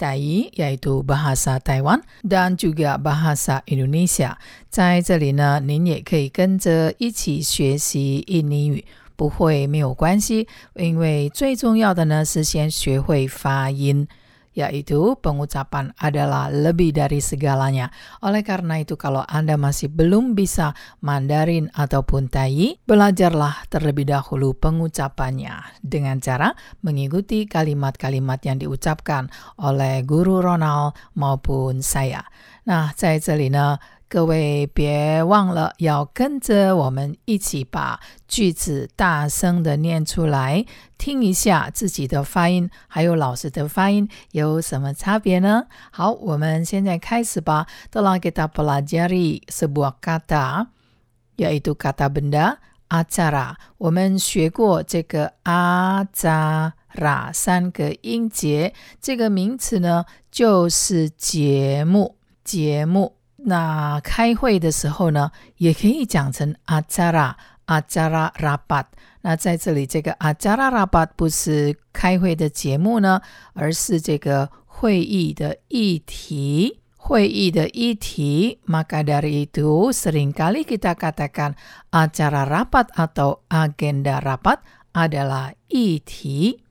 Tai，y，，，yaitu bahasa Taiwan dan juga bahasa Indonesia. 在这里呢，您也可以跟着一起学习印尼语，不会没有关系，因为最重要的呢是先学会发音。yaitu pengucapan adalah lebih dari segalanya. Oleh karena itu, kalau Anda masih belum bisa Mandarin ataupun Tai, belajarlah terlebih dahulu pengucapannya dengan cara mengikuti kalimat-kalimat yang diucapkan oleh guru Ronald maupun saya. Nah, saya 各位别忘了要跟着我们一起把句子大声的念出来，听一下自己的发音，还有老师的发音有什么差别呢？好，我们现在开始吧。Telah kita pelajari sebuah kata, yaitu kata benda acara。我们学过这个 acara 三个音节，这个名词呢就是节目，节目。那开会的时候呢，也可以讲成 acara acara rapat。那在这里，这个 acara rapat 不是开会的节目呢，而是这个会议的议题。会议的议题，maka dari itu seringkali kita katakan acara rapat atau agenda rapat adalah 议题。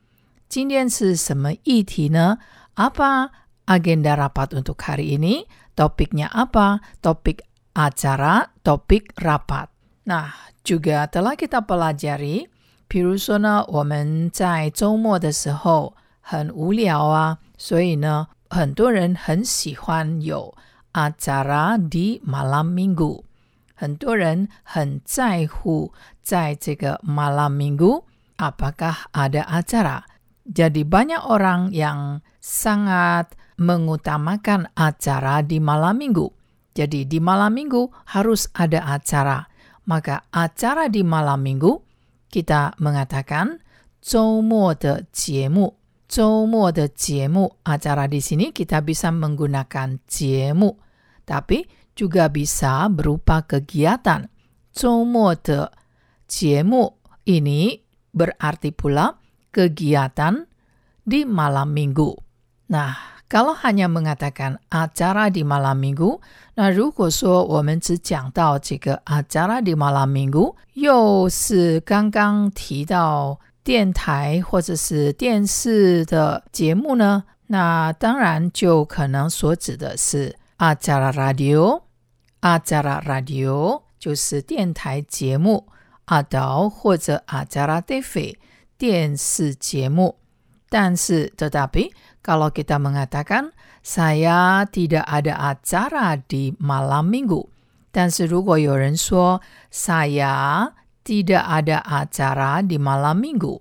今天是什么议题呢？Apa agenda rapat untuk hari ini? Topiknya apa? Topik acara, topik rapat. Nah, juga telah kita pelajari，比如说呢，我们在周末的时候很无聊啊，所以呢，很多人很喜欢有 acara di malam minggu。很多人很在乎在这个 malam minggu apakah ada acara。Jadi banyak orang yang sangat mengutamakan acara di malam minggu. Jadi, di malam minggu harus ada acara. Maka, acara di malam minggu kita mengatakan "Zhoumo de jiemu". De acara di sini kita bisa menggunakan jiemu, tapi juga bisa berupa kegiatan. Zhoumo de jiemu ini berarti pula kegiatan di malam minggu. Nah, kalau hanya mengatakan acara di malam minggu，那如果说我们只讲到这个 acara di malam minggu，又是刚刚提到电台或者是电视的节目呢？那当然就可能所指的是 acara radio，acara radio 就是电台节目，atau 或者 acara TV 电视节目。但是 tetapi kalau kita mengatakan saya tidak ada acara di malam minggu，但是如果有人说 saya tidak ada acara di malam minggu，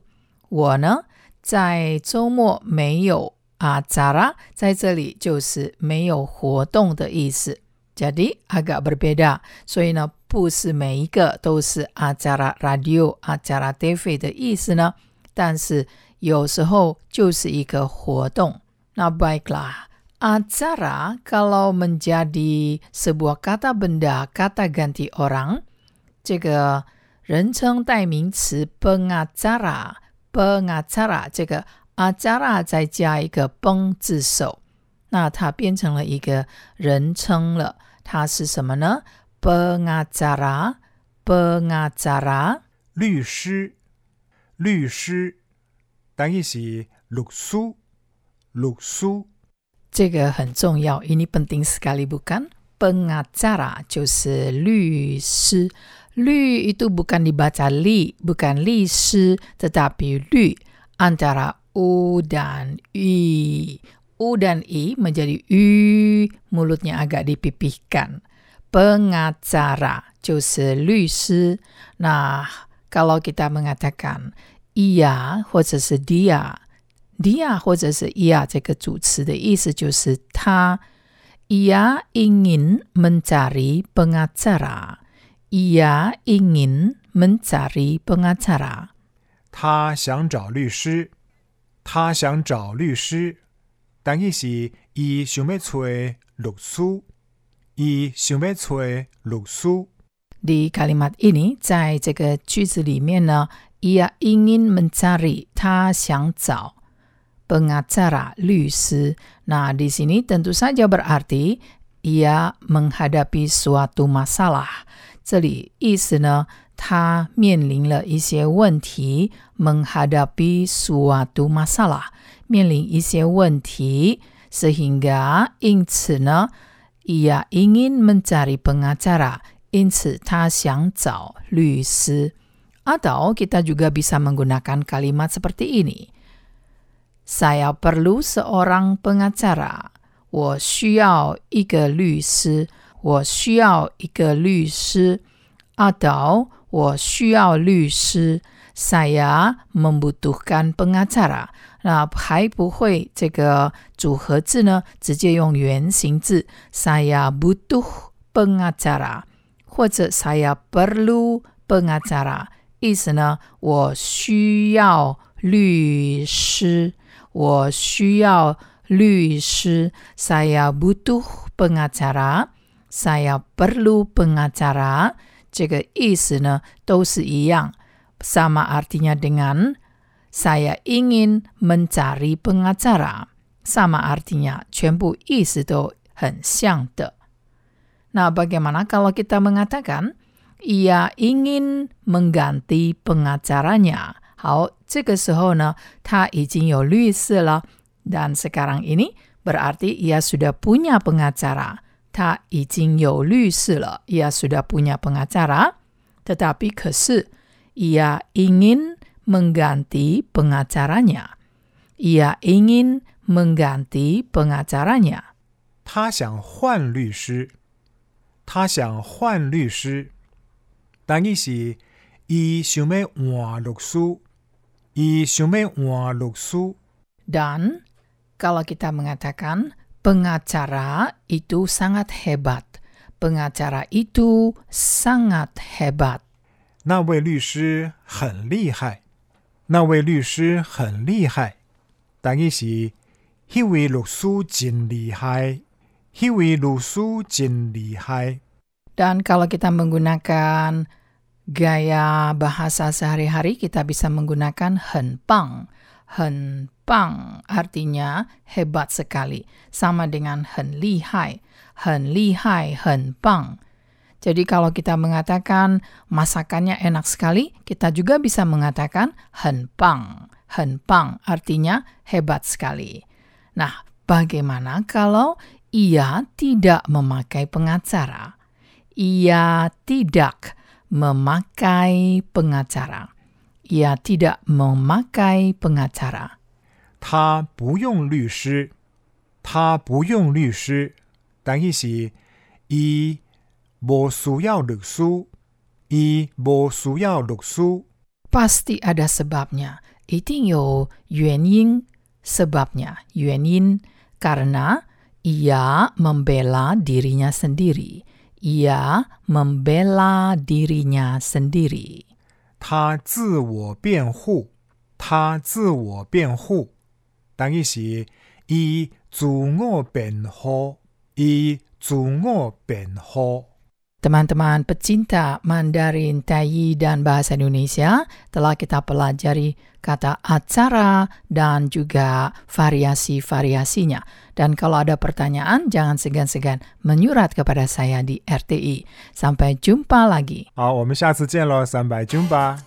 我呢在周末没有 acara，在这里就是没有活动的意思。Jadi agak berbeda，所以呢，不是每一个都是 acara radio、acara TV 的意思呢，但是 有时候就是一个活动。Nah baiklah, acara kalau menjadi sebuah kata benda, kata ganti orang, 这个人称代名词 pengacara, pengacara 这个 acara 再加一个崩字首，那它变成了一个人称了。它是什么呢？pengacara, pengacara 律师，律师，等于是律师。律师，这个很重要，ini penting sekali bukan? Pengacara 就是律师，律 itu bukan dibaca li, bukan 律师，tetapi 律 antara u dan i. U dan i menjadi u, mulutnya agak dipipihkan. Pengacara 就是律师。Nah, kalau kita mengatakan ia 或者是 dia dia 或者是 ia 这个主词的意思就是他 ia ingin mencari pengacara ia ingin mencari pengacara. 他想找律师，他想找律师，但伊是伊想要找律师，伊想要找律师。Di kalimat ini，在这个句子里面呢 ，ia ingin mencari，他想找 pengacara 律师。Nah, di sini tentu saja berarti ia menghadapi suatu masalah。这里意思呢，他面临了一些问题，menghadapi suatu masalah，面临一些问题，sehingga 因此呢，ia ingin mencari pengacara。因此，他想找律师。 Atau kita juga bisa menggunakan kalimat seperti ini. Saya perlu seorang pengacara. 我需要一个律师。我需要一个律师。Atau 我需要律师。Saya membutuhkan pengacara. 那还不会这个组合字呢？直接用原形字。Saya butuh pengacara。或者 saya perlu pengacara， 意思呢，我需要律师，我需要律师。saya butuh pengacara，saya perlu pengacara，这个意思呢都是一样，sama artinya dengan saya ingin mencari pengacara，sama artinya 全部意思都很像的。 Nah, bagaimana kalau kita mengatakan ia ingin mengganti pengacaranya? 好，这个时候呢，他已经有律师了，dan sekarang ini berarti ia sudah punya pengacara. 他已经有律师了，ia sudah punya pengacara. Tetapi 可是 ia ingin mengganti pengacaranya. Ia ingin mengganti pengacaranya. 他想换律师。他想换律师， 但伊是伊想要换律师，伊想要换律师。 Dan kalau kita mengatakan pengacara itu sangat hebat, pengacara itu sangat hebat. 那位律师很厉害，那位律师很厉害，但伊是迄位律师真厉害。迄位律师真厉害。 Dan kalau kita menggunakan gaya bahasa sehari-hari, kita bisa menggunakan henpang. Henpang artinya hebat sekali. Sama dengan hen lihai. Hen lihai, henpang. Jadi kalau kita mengatakan masakannya enak sekali, kita juga bisa mengatakan henpang. Henpang artinya hebat sekali. Nah, bagaimana kalau ia tidak memakai pengacara. Ia tidak memakai pengacara. Ia tidak memakai pengacara. 他不用律师，他不用律师，但伊是伊无需要律师，伊无需要律师。 Pasti ada sebabnya. 一定有原因 sebabnya. 原因 karena ia membela dirinya sendiri. Ia membela dirinya sendiri. 他自我辩护，他自我辩护，等于是以自我辩护，以自我辩护。Teman-teman pecinta Mandarin, Taiyi, dan bahasa Indonesia, telah kita pelajari kata acara dan juga variasi-variasinya. Dan kalau ada pertanyaan, jangan segan-segan menyurat kepada saya di RTI. Sampai jumpa lagi. 好，我们下次见喽，三百军吧。